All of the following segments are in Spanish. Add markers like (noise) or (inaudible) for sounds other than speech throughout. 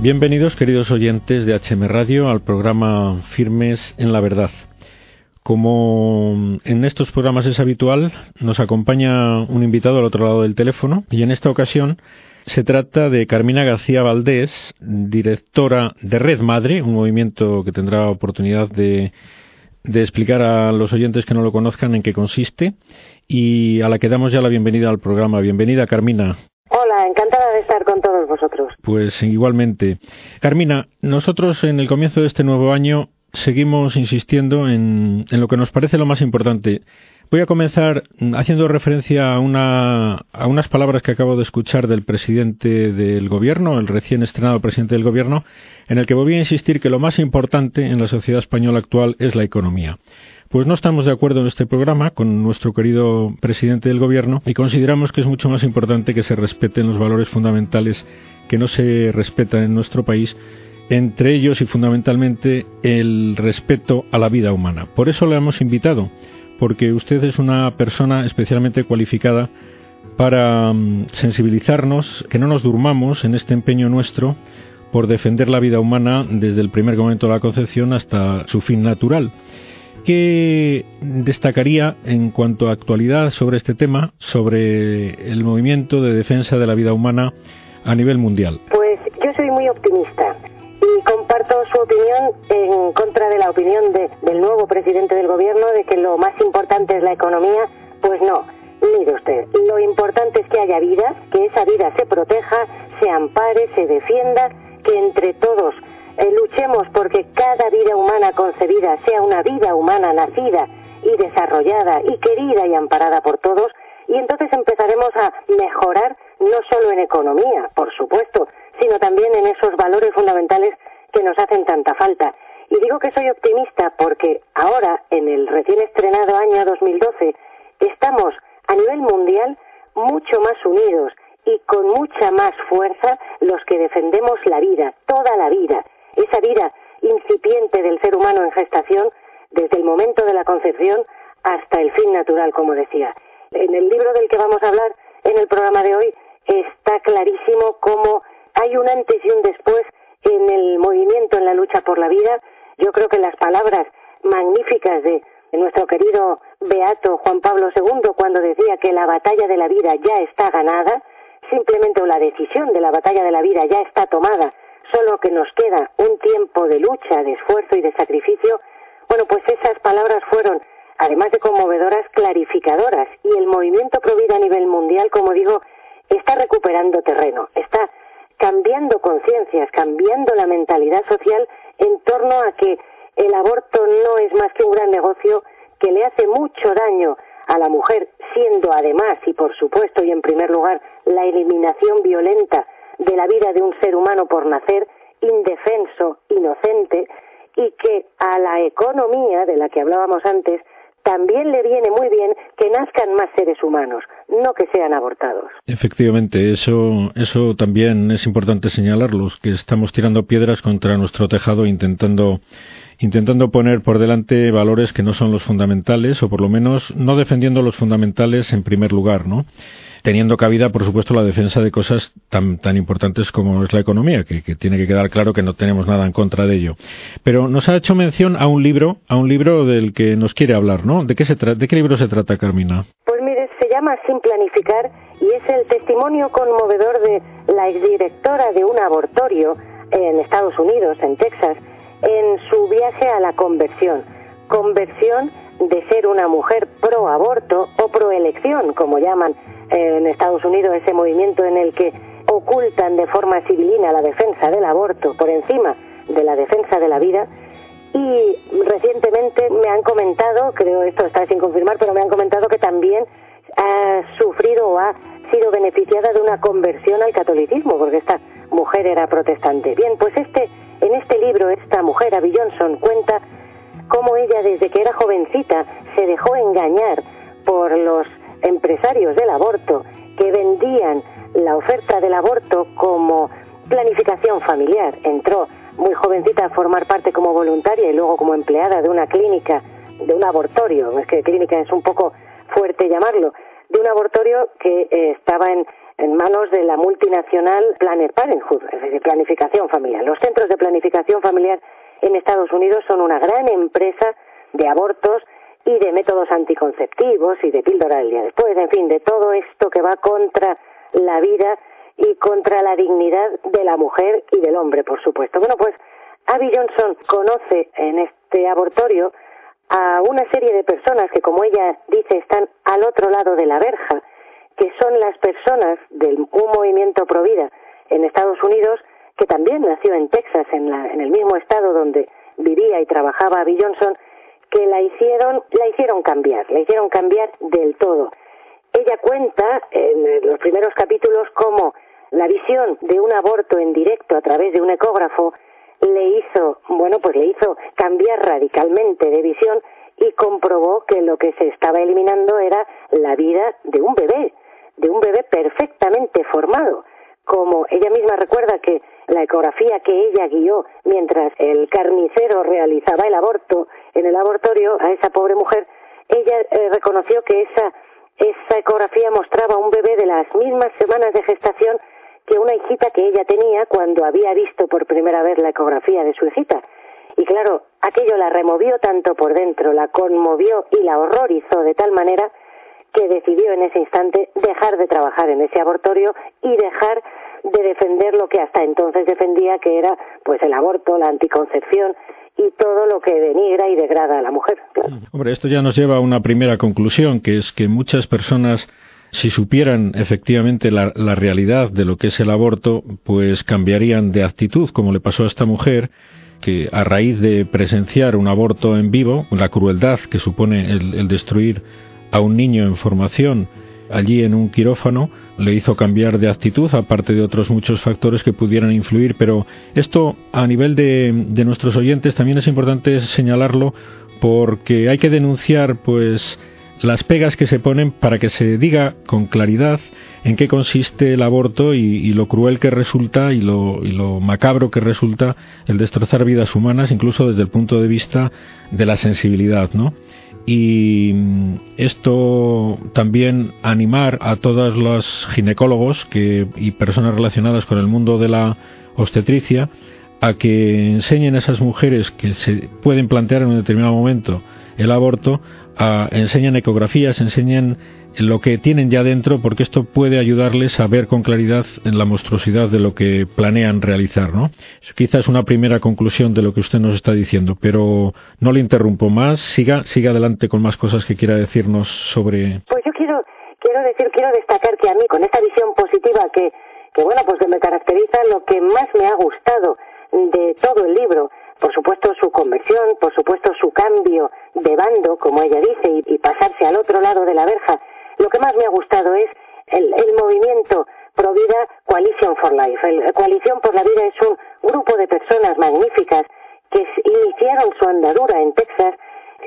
Bienvenidos, queridos oyentes de HM Radio, al programa Firmes en la Verdad. Como en estos programas es habitual, nos acompaña un invitado al otro lado del teléfono y en esta ocasión se trata de Carmina García Valdés, directora de Red Madre, un movimiento que tendrá oportunidad de, explicar a los oyentes que no lo conozcan en qué consiste y a la que damos ya la bienvenida al programa. Bienvenida, Carmina. Hola, encantada de estar con todos Pues igualmente. Carmina, nosotros en el comienzo de este nuevo año seguimos insistiendo en, en lo que nos parece lo más importante. Voy a comenzar haciendo referencia a, una, a unas palabras que acabo de escuchar del presidente del gobierno, el recién estrenado presidente del gobierno, en el que voy a insistir que lo más importante en la sociedad española actual es la economía. Pues no estamos de acuerdo en este programa con nuestro querido presidente del gobierno y consideramos que es mucho más importante que se respeten los valores fundamentales que no se respetan en nuestro país, entre ellos y fundamentalmente el respeto a la vida humana. Por eso le hemos invitado, porque usted es una persona especialmente cualificada para mm, sensibilizarnos, que no nos durmamos en este empeño nuestro por defender la vida humana desde el primer momento de la concepción hasta su fin natural. ¿Qué destacaría en cuanto a actualidad sobre este tema, sobre el movimiento de defensa de la vida humana a nivel mundial? Pues yo soy muy optimista y comparto su opinión en contra de la opinión del nuevo presidente del gobierno de que lo más importante es la economía. Pues no, mire usted, lo importante es que haya vida, que esa vida se proteja, se ampare, se defienda, que entre todos luchemos porque cada vida humana concebida sea una vida humana nacida y desarrollada y querida y amparada por todos, y entonces empezaremos a mejorar no solo en economía, por supuesto, sino también en esos valores fundamentales que nos hacen tanta falta. Y digo que soy optimista porque ahora, en el recién estrenado año 2012, estamos a nivel mundial mucho más unidos y con mucha más fuerza los que defendemos la vida, toda la vida, esa vida incipiente del ser humano en gestación desde el momento de la concepción hasta el fin natural, como decía. En el libro del que vamos a hablar en el programa de hoy está clarísimo cómo hay un antes y un después en el movimiento, en la lucha por la vida. Yo creo que las palabras magníficas de, nuestro querido Beato Juan Pablo II cuando decía que la batalla de la vida ya está ganada, simplemente o la decisión de la batalla de la vida ya está tomada solo que nos queda un tiempo de lucha, de esfuerzo y de sacrificio, bueno, pues esas palabras fueron, además de conmovedoras, clarificadoras. Y el movimiento Provida a nivel mundial, como digo, está recuperando terreno, está cambiando conciencias, cambiando la mentalidad social en torno a que el aborto no es más que un gran negocio que le hace mucho daño a la mujer, siendo además y por supuesto y en primer lugar la eliminación violenta de la vida de un ser humano por nacer, indefenso, inocente, y que a la economía de la que hablábamos antes también le viene muy bien que nazcan más seres humanos, no que sean abortados. Efectivamente, eso, eso también es importante señalarlo, que estamos tirando piedras contra nuestro tejado intentando intentando poner por delante valores que no son los fundamentales o por lo menos no defendiendo los fundamentales en primer lugar, ¿no? teniendo cabida, por supuesto, la defensa de cosas tan, tan importantes como es la economía, que, tiene que quedar claro que no tenemos nada en contra de ello. Pero nos ha hecho mención a un libro, a un libro del que nos quiere hablar, ¿no? ¿De qué, se de qué libro se trata, Carmina? Llama Sin Planificar y es el testimonio conmovedor de la exdirectora de un abortorio en Estados Unidos, en Texas, en su viaje a la conversión. Conversión de ser una mujer pro aborto o pro elección, como llaman en Estados Unidos ese movimiento en el que ocultan de forma civilina la defensa del aborto por encima de la defensa de la vida y recientemente me han comentado, creo esto está sin confirmar, pero me han comentado que también ha sufrido o ha sido beneficiada de una conversión al catolicismo, porque esta mujer era protestante. Bien, pues este, en este libro, esta mujer, Abby Johnson, cuenta cómo ella desde que era jovencita se dejó engañar por los empresarios del aborto que vendían la oferta del aborto como planificación familiar. Entró muy jovencita a formar parte como voluntaria y luego como empleada de una clínica, de un abortorio, es que clínica es un poco fuerte llamarlo, de un abortorio que eh, estaba en, manos de la multinacional Planet Parenthood, es decir, planificación familiar. Los centros de planificación familiar en Estados Unidos son una gran empresa de abortos y de métodos anticonceptivos y de píldora del día después, en fin, de todo esto que va contra la vida y contra la dignidad de la mujer y del hombre, por supuesto. Bueno, pues Abby Johnson conoce en este abortorio a una serie de personas que, como ella dice, están al otro lado de la verja, que son las personas de un movimiento pro vida en Estados Unidos, que también nació en Texas, en, en el mismo estado donde vivía y trabajaba Abby Johnson, que la hicieron, la hicieron cambiar, la hicieron cambiar del todo. Ella cuenta en los primeros capítulos cómo la visión de un aborto en directo a través de un ecógrafo le hizo, bueno, pues le hizo cambiar radicalmente de visión y comprobó que lo que se estaba eliminando era la vida de un bebé, de un bebé perfectamente formado. Como ella misma recuerda que la ecografía que ella guió mientras el carnicero realizaba el aborto en el abortorio a esa pobre mujer, ella eh, reconoció que esa, esa ecografía mostraba un bebé de las mismas semanas de gestación que una hijita que ella tenía cuando había visto por primera vez la ecografía de su hijita. Y claro, aquello la removió tanto por dentro, la conmovió y la horrorizó de tal manera que decidió en ese instante dejar de trabajar en ese abortorio y dejar de defender lo que hasta entonces defendía que era pues el aborto, la anticoncepción y todo lo que denigra y degrada a la mujer. Hombre, esto ya nos lleva a una primera conclusión, que es que muchas personas si supieran efectivamente la, realidad de lo que es el aborto, pues cambiarían de actitud, como le pasó a esta mujer, que a raíz de presenciar un aborto en vivo, la crueldad que supone el, destruir a un niño en formación allí en un quirófano, le hizo cambiar de actitud, aparte de otros muchos factores que pudieran influir. Pero esto, a nivel de, de nuestros oyentes, también es importante señalarlo porque hay que denunciar, pues, las pegas que se ponen para que se diga con claridad en qué consiste el aborto y, lo cruel que resulta y lo, macabro que resulta el destrozar vidas humanas, incluso desde el punto de vista de la sensibilidad, ¿no? Y mm, esto también animar a todos los ginecólogos que, y personas relacionadas con el mundo de la obstetricia a que enseñen a esas mujeres que se pueden plantear en un determinado momento el aborto, a, enseñan ecografías, enseñan lo que tienen ya dentro, porque esto puede ayudarles a ver con claridad la monstruosidad de lo que planean realizar, ¿no? Quizás una primera conclusión de lo que usted nos está diciendo, pero no le interrumpo más. Siga, siga adelante con más cosas que quiera decirnos sobre. Pues yo quiero, quiero decir, quiero destacar que a mí con esta visión positiva que, que bueno, pues que me caracteriza, lo que más me ha gustado de todo el libro por supuesto su conversión, por supuesto su cambio de bando, como ella dice, y, pasarse al otro lado de la verja. Lo que más me ha gustado es el, movimiento Provida Coalition for Life. El, Coalición por la Vida es un grupo de personas magníficas que iniciaron su andadura en Texas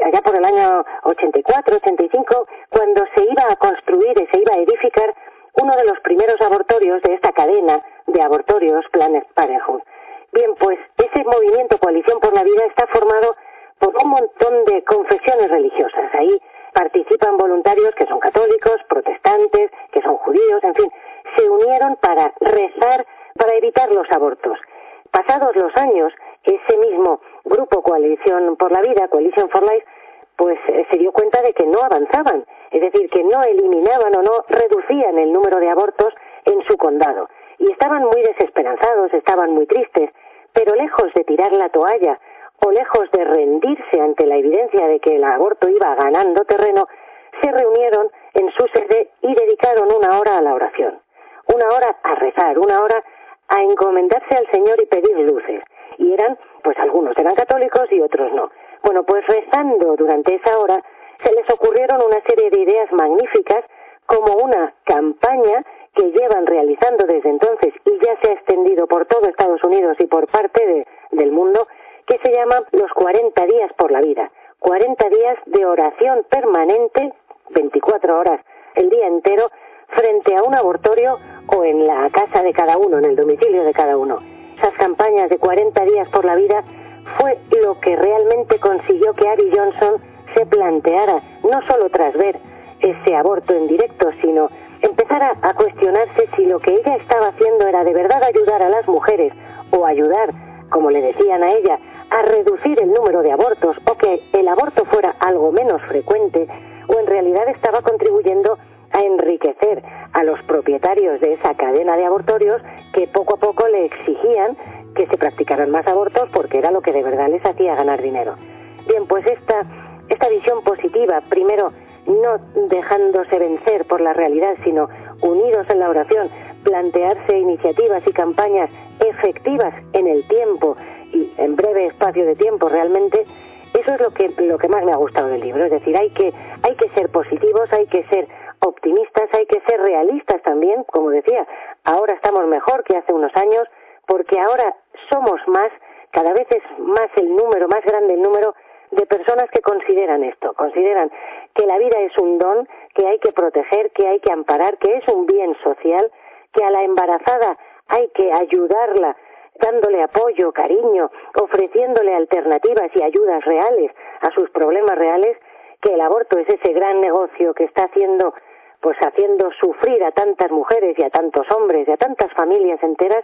allá por el año 84, 85, cuando se iba a construir y se iba a edificar uno de los primeros abortorios de esta cadena de abortorios Planet Parenthood. Bien, pues ese movimiento Coalición por la Vida está formado por un montón de confesiones religiosas. Ahí participan voluntarios que son católicos, protestantes, que son judíos, en fin, se unieron para rezar para evitar los abortos. Pasados los años, ese mismo grupo Coalición por la Vida, Coalition for Life, pues eh, se dio cuenta de que no avanzaban, es decir, que no eliminaban o no reducían el número de abortos en su condado. Y estaban muy desesperanzados, estaban muy tristes, pero lejos de tirar la toalla o lejos de rendirse ante la evidencia de que el aborto iba ganando terreno, se reunieron en su sede y dedicaron una hora a la oración, una hora a rezar, una hora a encomendarse al Señor y pedir luces. Y eran, pues algunos eran católicos y otros no. Bueno, pues rezando durante esa hora, se les ocurrieron una serie de ideas magníficas como una campaña que llevan realizando desde entonces y ya se ha extendido por todo Estados Unidos y por parte del mundo, que se llama los 40 días por la vida. 40 días de oración permanente, 24 horas el día entero, frente a un abortorio o en la casa de cada uno, en el domicilio de cada uno. Esas campañas de 40 días por la vida fue lo que realmente consiguió que Ari Johnson se planteara, no solo tras ver ese aborto en directo, sino empezara a cuestionarse si lo que ella estaba haciendo era de verdad ayudar a las mujeres o ayudar, como le decían a ella, a reducir el número de abortos o que el aborto fuera algo menos frecuente, o en realidad estaba contribuyendo a enriquecer a los propietarios de esa cadena de abortorios que poco a poco le exigían que se practicaran más abortos porque era lo que de verdad les hacía ganar dinero. Bien, pues esta, esta visión positiva, primero no dejándose vencer por la realidad, sino unidos en la oración, plantearse iniciativas y campañas efectivas en el tiempo y en breve espacio de tiempo realmente, eso es lo que, lo que más me ha gustado del libro. Es decir, hay que, hay que ser positivos, hay que ser optimistas, hay que ser realistas también, como decía, ahora estamos mejor que hace unos años, porque ahora somos más, cada vez es más el número, más grande el número de personas que consideran esto, consideran que la vida es un don, que hay que proteger, que hay que amparar, que es un bien social, que a la embarazada hay que ayudarla dándole apoyo, cariño, ofreciéndole alternativas y ayudas reales a sus problemas reales, que el aborto es ese gran negocio que está haciendo pues haciendo sufrir a tantas mujeres y a tantos hombres y a tantas familias enteras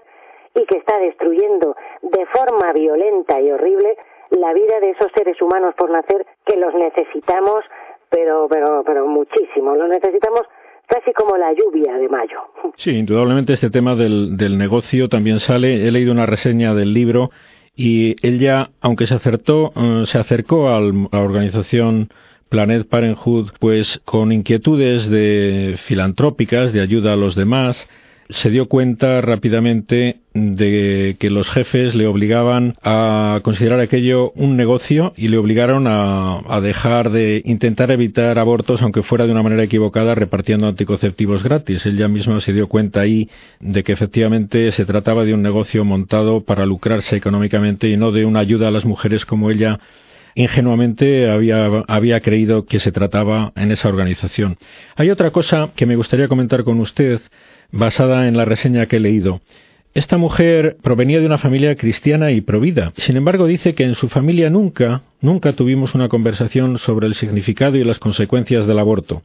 y que está destruyendo de forma violenta y horrible la vida de esos seres humanos por nacer que los necesitamos pero pero pero muchísimo los necesitamos casi como la lluvia de mayo. (laughs) Sí, indudablemente este tema del, del negocio también sale. He leído una reseña del libro y él ya, aunque se acertó, eh, se acercó a la organización Planet Parenthood, pues con inquietudes de filantrópicas, de ayuda a los demás, se dio cuenta rápidamente de que los jefes le obligaban a considerar aquello un negocio y le obligaron a, dejar de intentar evitar abortos, aunque fuera de una manera equivocada, repartiendo anticonceptivos gratis. Ella misma se dio cuenta ahí de que efectivamente se trataba de un negocio montado para lucrarse económicamente y no de una ayuda a las mujeres como ella ingenuamente había, había creído que se trataba en esa organización. Hay otra cosa que me gustaría comentar con usted basada en la reseña que he leído. Esta mujer provenía de una familia cristiana y provida. Sin embargo, dice que en su familia nunca, nunca tuvimos una conversación sobre el significado y las consecuencias del aborto.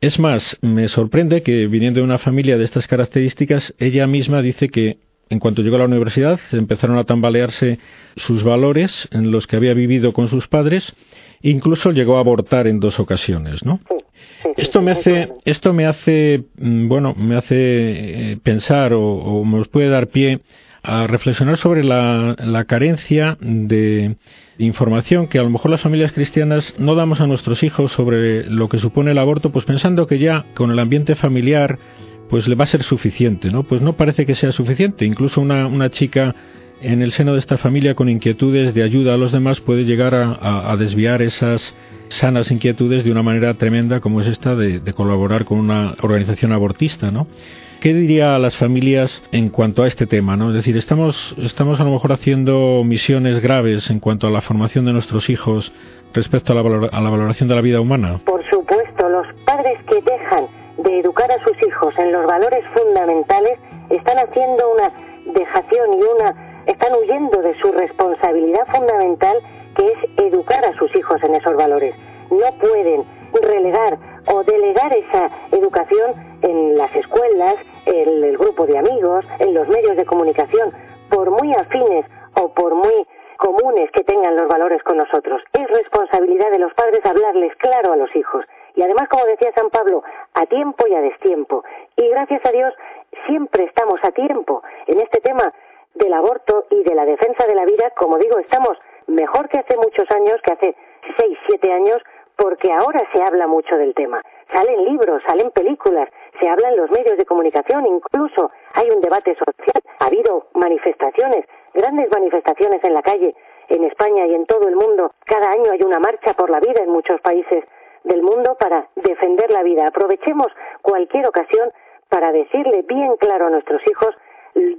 Es más, me sorprende que viniendo de una familia de estas características, ella misma dice que en cuanto llegó a la universidad empezaron a tambalearse sus valores en los que había vivido con sus padres, incluso llegó a abortar en dos ocasiones, ¿no? Esto me hace, esto me hace, bueno, me hace eh, pensar o, me puede dar pie a reflexionar sobre la, la, carencia de información que a lo mejor las familias cristianas no damos a nuestros hijos sobre lo que supone el aborto, pues pensando que ya con el ambiente familiar pues le va a ser suficiente, ¿no? Pues no parece que sea suficiente. Incluso una, una chica en el seno de esta familia con inquietudes de ayuda a los demás puede llegar a, desviar esas sanas inquietudes de una manera tremenda como es esta de, colaborar con una organización abortista, ¿no? ¿Qué diría a las familias en cuanto a este tema? ¿no? Es decir, estamos, estamos a lo mejor haciendo misiones graves en cuanto a la formación de nuestros hijos respecto a la, a la valoración de la vida humana. Por supuesto, los padres que dejan de educar a sus hijos en los valores fundamentales están haciendo una dejación y una están huyendo de su responsabilidad fundamental es educar a sus hijos en esos valores. No pueden relegar o delegar esa educación en las escuelas, en el grupo de amigos, en los medios de comunicación, por muy afines o por muy comunes que tengan los valores con nosotros. Es responsabilidad de los padres hablarles claro a los hijos. Y además, como decía San Pablo, a tiempo y a destiempo. Y gracias a Dios, siempre estamos a tiempo en este tema del aborto y de la defensa de la vida, como digo, estamos mejor que hace muchos años, que hace seis, siete años, porque ahora se habla mucho del tema. Salen libros, salen películas, se habla en los medios de comunicación, incluso hay un debate social, ha habido manifestaciones, grandes manifestaciones en la calle, en España y en todo el mundo. Cada año hay una marcha por la vida en muchos países del mundo para defender la vida. Aprovechemos cualquier ocasión para decirle bien claro a nuestros hijos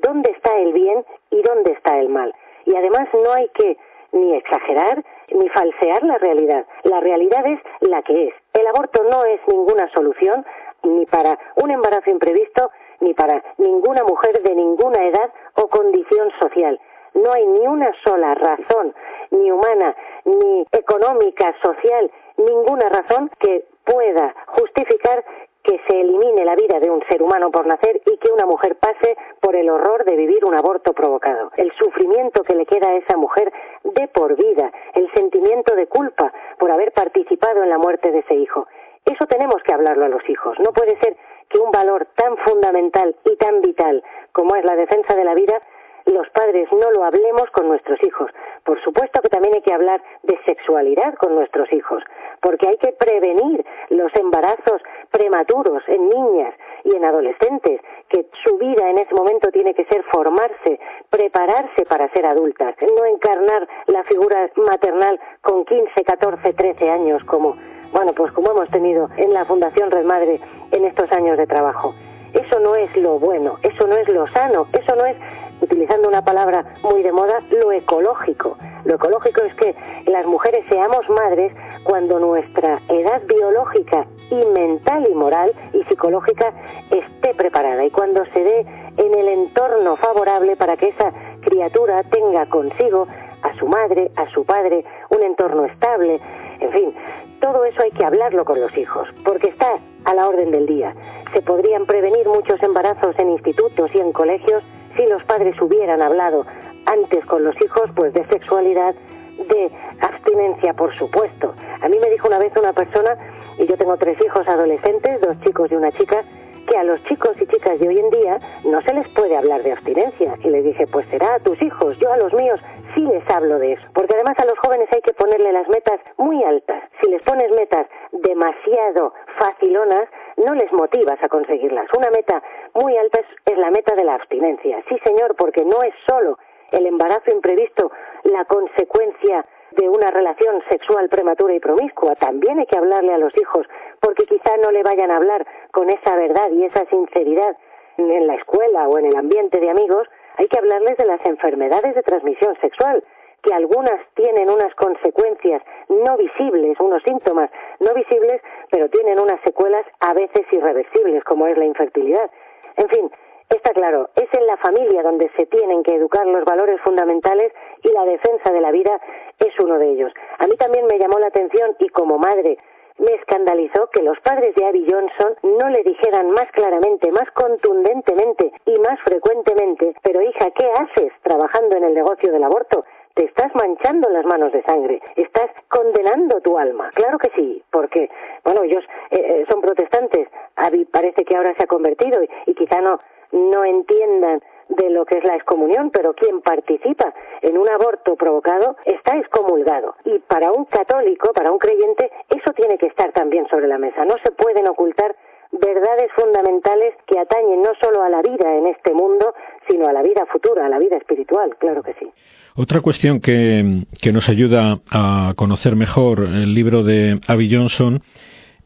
dónde está el bien y dónde está el mal. Y además no hay que ni exagerar ni falsear la realidad. La realidad es la que es. El aborto no es ninguna solución ni para un embarazo imprevisto ni para ninguna mujer de ninguna edad o condición social. No hay ni una sola razón, ni humana, ni económica, social, ninguna razón que pueda justificar que se elimine la vida de un ser humano por nacer y que una mujer pase por el horror de vivir un aborto provocado. El sufrimiento que le queda a esa mujer de por vida, el sentimiento de culpa por haber participado en la muerte de ese hijo. Eso tenemos que hablarlo a los hijos. No puede ser que un valor tan fundamental y tan vital como es la defensa de la vida los padres no lo hablemos con nuestros hijos. Por supuesto que también hay que hablar de sexualidad con nuestros hijos, porque hay que prevenir los embarazos prematuros en niñas y en adolescentes, que su vida en ese momento tiene que ser formarse, prepararse para ser adultas, no encarnar la figura maternal con 15, 14, 13 años como, bueno, pues como hemos tenido en la Fundación Red Madre en estos años de trabajo. Eso no es lo bueno, eso no es lo sano, eso no es utilizando una palabra muy de moda, lo ecológico. Lo ecológico es que las mujeres seamos madres cuando nuestra edad biológica y mental y moral y psicológica esté preparada y cuando se dé en el entorno favorable para que esa criatura tenga consigo a su madre, a su padre, un entorno estable, en fin, todo eso hay que hablarlo con los hijos, porque está a la orden del día. Se podrían prevenir muchos embarazos en institutos y en colegios si los padres hubieran hablado antes con los hijos, pues de sexualidad, de abstinencia, por supuesto. A mí me dijo una vez una persona, y yo tengo tres hijos adolescentes, dos chicos y una chica, que a los chicos y chicas de hoy en día no se les puede hablar de abstinencia. Y le dije, pues será a tus hijos, yo a los míos sí les hablo de eso. Porque además a los jóvenes hay que ponerle las metas muy altas. Si les pones metas demasiado facilonas, no les motivas a conseguirlas. Una meta muy alta es, la meta de la abstinencia. Sí, señor, porque no es solo el embarazo imprevisto la consecuencia de una relación sexual prematura y promiscua. También hay que hablarle a los hijos, porque quizá no le vayan a hablar con esa verdad y esa sinceridad en la escuela o en el ambiente de amigos. Hay que hablarles de las enfermedades de transmisión sexual, que algunas tienen unas consecuencias no visibles, unos síntomas no visibles, pero tienen unas secuelas a veces irreversibles, como es la infertilidad. En fin, está claro, es en la familia donde se tienen que educar los valores fundamentales y la defensa de la vida es uno de ellos. A mí también me llamó la atención y como madre me escandalizó que los padres de Abby Johnson no le dijeran más claramente, más contundentemente y más frecuentemente, pero hija, ¿qué haces trabajando en el negocio del aborto? te estás manchando las manos de sangre, estás condenando tu alma. Claro que sí, porque, bueno, ellos eh, eh, son protestantes, Abby parece que ahora se ha convertido y, quizá no, no entiendan de lo que es la excomunión, pero quien participa en un aborto provocado está excomulgado. Y para un católico, para un creyente, eso tiene que estar también sobre la mesa. No se pueden ocultar verdades fundamentales que atañen no solo a la vida en este mundo, sino a la vida futura, a la vida espiritual, claro que sí. Otra cuestión que, nos ayuda a conocer mejor el libro de Abby Johnson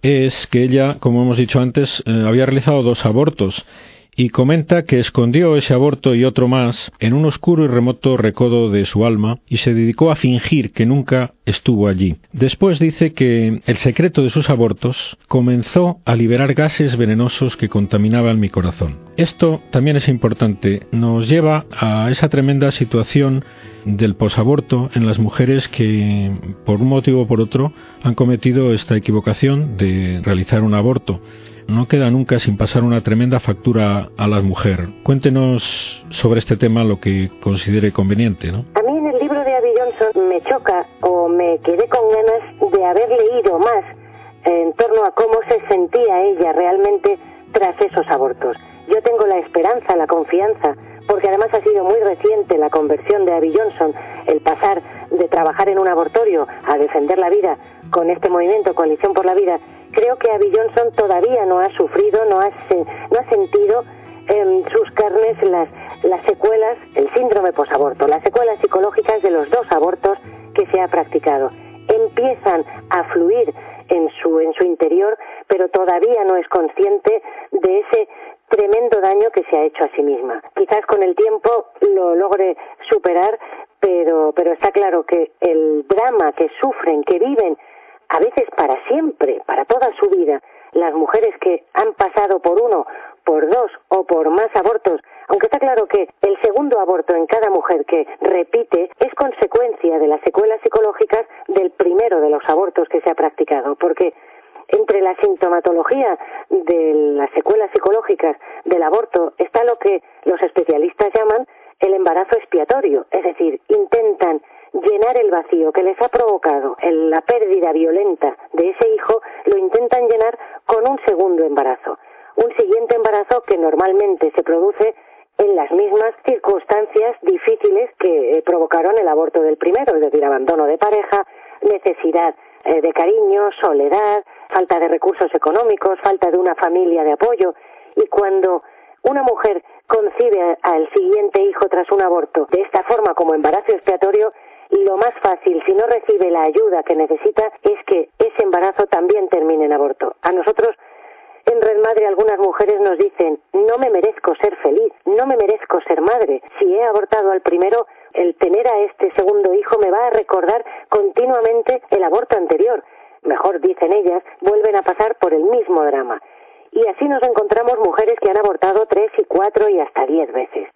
es que ella, como hemos dicho antes, eh, había realizado dos abortos y comenta que escondió ese aborto y otro más en un oscuro y remoto recodo de su alma y se dedicó a fingir que nunca estuvo allí. Después dice que el secreto de sus abortos comenzó a liberar gases venenosos que contaminaban mi corazón. Esto también es importante, nos lleva a esa tremenda situación del posaborto en las mujeres que por un motivo o por otro han cometido esta equivocación de realizar un aborto no queda nunca sin pasar una tremenda factura a la mujer. Cuéntenos sobre este tema lo que considere conveniente, ¿no? A mí en el libro de Abby Johnson me choca o me quedé con ganas de haber leído más en torno a cómo se sentía ella realmente tras esos abortos. Yo tengo la esperanza, la confianza, porque además ha sido muy reciente la conversión de Abby Johnson, el pasar de trabajar en un abortorio a defender la vida con este movimiento Coalición por la Vida, creo que Abby Johnson todavía no ha sufrido, no ha, no ha sentido en sus carnes las, las secuelas, el síndrome posaborto, las secuelas psicológicas de los dos abortos que se ha practicado. Empiezan a fluir en su, en su interior, pero todavía no es consciente de ese tremendo daño que se ha hecho a sí misma. Quizás con el tiempo lo logre superar, pero, pero está claro que el drama que sufren, que viven a veces para siempre, para toda su vida, las mujeres que han pasado por uno, por dos o por más abortos, aunque está claro que el segundo aborto en cada mujer que repite es consecuencia de las secuelas psicológicas del primero de los abortos que se ha practicado, porque Entre la sintomatología de las secuelas psicológicas del aborto está lo que los especialistas llaman el embarazo expiatorio, es decir, intentan llenar el vacío que les ha provocado la pérdida violenta de ese hijo, lo intentan llenar con un segundo embarazo. Un siguiente embarazo que normalmente se produce en las mismas circunstancias difíciles que eh, provocaron el aborto del primero, es decir, abandono de pareja, necesidad eh, de cariño, soledad, falta de recursos económicos, falta de una familia de apoyo. Y cuando una mujer concibe al siguiente hijo tras un aborto de esta forma como embarazo expiatorio, lo más fácil, si no recibe la ayuda que necesita, es que ese embarazo también termine en aborto. A nosotros en Red Madre algunas mujeres nos dicen, no me merezco ser feliz, no me merezco ser madre. Si he abortado al primero, el tener a este segundo hijo me va a recordar continuamente el aborto anterior. Mejor, dicen ellas, vuelven a pasar por el mismo drama. Y así nos encontramos mujeres que han abortado tres y cuatro y hasta diez veces.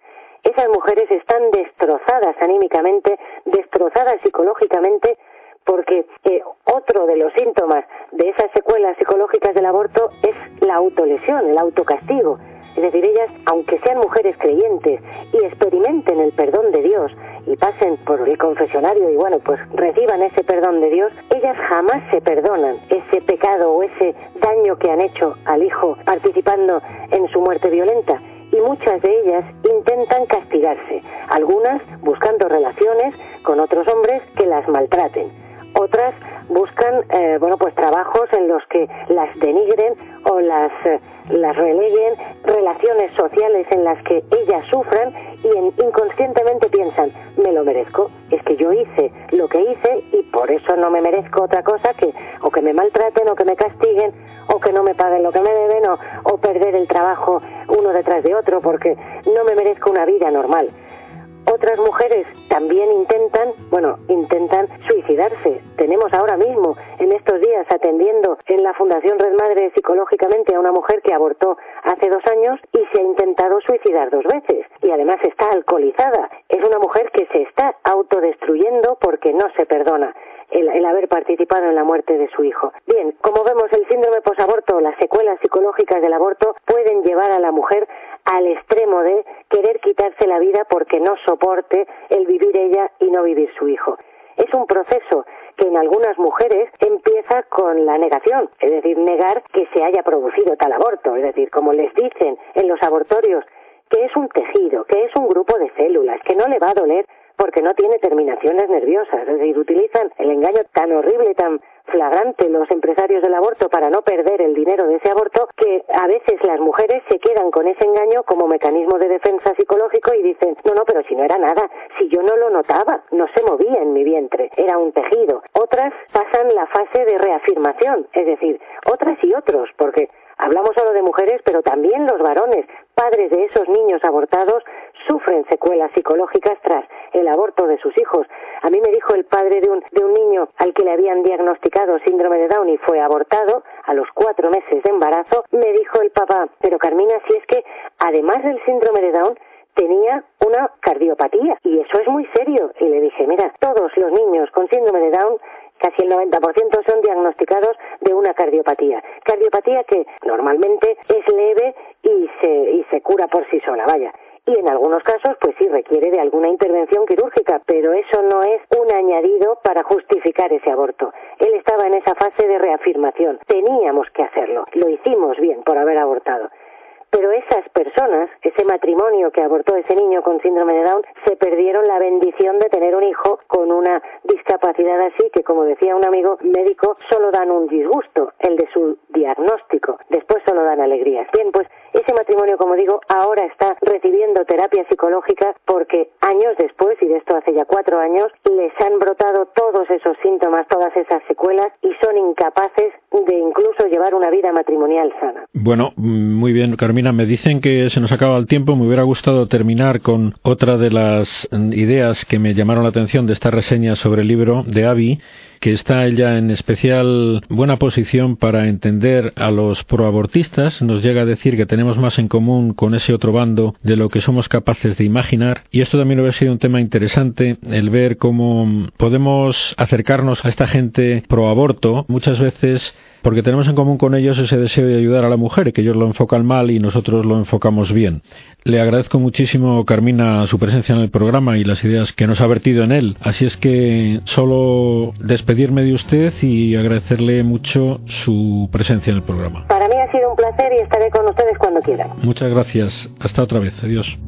Esas mujeres están destrozadas anímicamente, destrozadas psicológicamente, porque eh, otro de los síntomas de esas secuelas psicológicas del aborto es la autolesión, el autocastigo. Es decir, ellas, aunque sean mujeres creyentes y experimenten el perdón de Dios y pasen por el confesionario y bueno, pues reciban ese perdón de Dios, ellas jamás se perdonan ese pecado o ese daño que han hecho al hijo participando en su muerte violenta y muchas de ellas intentan castigarse, algunas buscando relaciones con otros hombres que las maltraten, otras buscan eh, bueno pues trabajos en los que las denigren o las eh, las releguen, relaciones sociales en las que ellas sufran y inconscientemente piensan, me lo merezco, es que yo hice lo que hice y por eso no me merezco otra cosa que o que me maltraten o que me castiguen o que no me paguen lo que me deben o, o perder el trabajo uno detrás de otro porque no me merezco una vida normal. Otras mujeres también intentan, bueno, intentan suicidarse. Tenemos ahora mismo, en estos días, atendiendo en la Fundación Red Madre psicológicamente a una mujer que abortó hace dos años y se ha intentado suicidar dos veces. Y además está alcoholizada. Es una mujer que se está autodestruyendo porque no se perdona el, haber participado en la muerte de su hijo. Bien, como vemos, el síndrome posaborto, las secuelas psicológicas del aborto pueden llevar a la mujer al extremo de querer quitarse la vida porque no soporte el vivir ella y no vivir su hijo. Es un proceso que en algunas mujeres empieza con la negación, es decir, negar que se haya producido tal aborto, es decir, como les dicen en los abortorios, que es un tejido, que es un grupo de células, que no le va a doler porque no tiene terminaciones nerviosas. Es decir, utilizan el engaño tan horrible, tan flagrante los empresarios del aborto para no perder el dinero de ese aborto que a veces las mujeres se quedan con ese engaño como mecanismo de defensa psicológico y dicen, no, no, pero si no era nada, si yo no lo notaba, no se movía en mi vientre, era un tejido. Otras pasan la fase de reafirmación, es decir, otras y otros, porque Hablamos solo de mujeres, pero también los varones, padres de esos niños abortados, sufren secuelas psicológicas tras el aborto de sus hijos. A mí me dijo el padre de un, de un niño al que le habían diagnosticado síndrome de Down y fue abortado a los cuatro meses de embarazo, me dijo el papá, pero Carmina, si es que además del síndrome de Down, tenía una cardiopatía y eso es muy serio. Y le dije, mira, todos los niños con síndrome de Down casi el 90% son diagnosticados de una cardiopatía. Cardiopatía que normalmente es leve y se, y se cura por sí sola, vaya y en algunos casos pues sí requiere de alguna intervención quirúrgica, pero eso no es un añadido para justificar ese aborto. Él estaba en esa fase de reafirmación. Teníamos que hacerlo. Lo hicimos bien por haber abortado. Pero esas personas, ese matrimonio que abortó ese niño con síndrome de Down, se perdieron la bendición de tener un hijo con una discapacidad así que, como decía un amigo médico, solo dan un disgusto, el de su diagnóstico. Después solo dan alegrías. Bien, pues ese matrimonio, como digo, ahora está recibiendo terapia psicológica porque años después, y de esto hace ya cuatro años, les han brotado todos esos síntomas, todas esas secuelas y son incapaces de incluso llevar una vida matrimonial sana. Bueno, muy bien, Carmina. Me dicen que se nos acaba el tiempo. Me hubiera gustado terminar con otra de las ideas que me llamaron la atención de esta reseña sobre el libro de Avi que está ella en especial buena posición para entender a los proabortistas. Nos llega a decir que tenemos más en común con ese otro bando de lo que somos capaces de imaginar. Y esto también hubiera sido un tema interesante, el ver cómo podemos acercarnos a esta gente proaborto. Muchas veces porque tenemos en común con ellos ese deseo de ayudar a la mujer, que ellos lo enfocan mal y nosotros lo enfocamos bien. Le agradezco muchísimo, Carmina, su presencia en el programa y las ideas que nos ha vertido en él. Así es que solo despedirme de usted y agradecerle mucho su presencia en el programa. Para mí ha sido un placer y estaré con ustedes cuando quieran. Muchas gracias. Hasta otra vez. Adiós.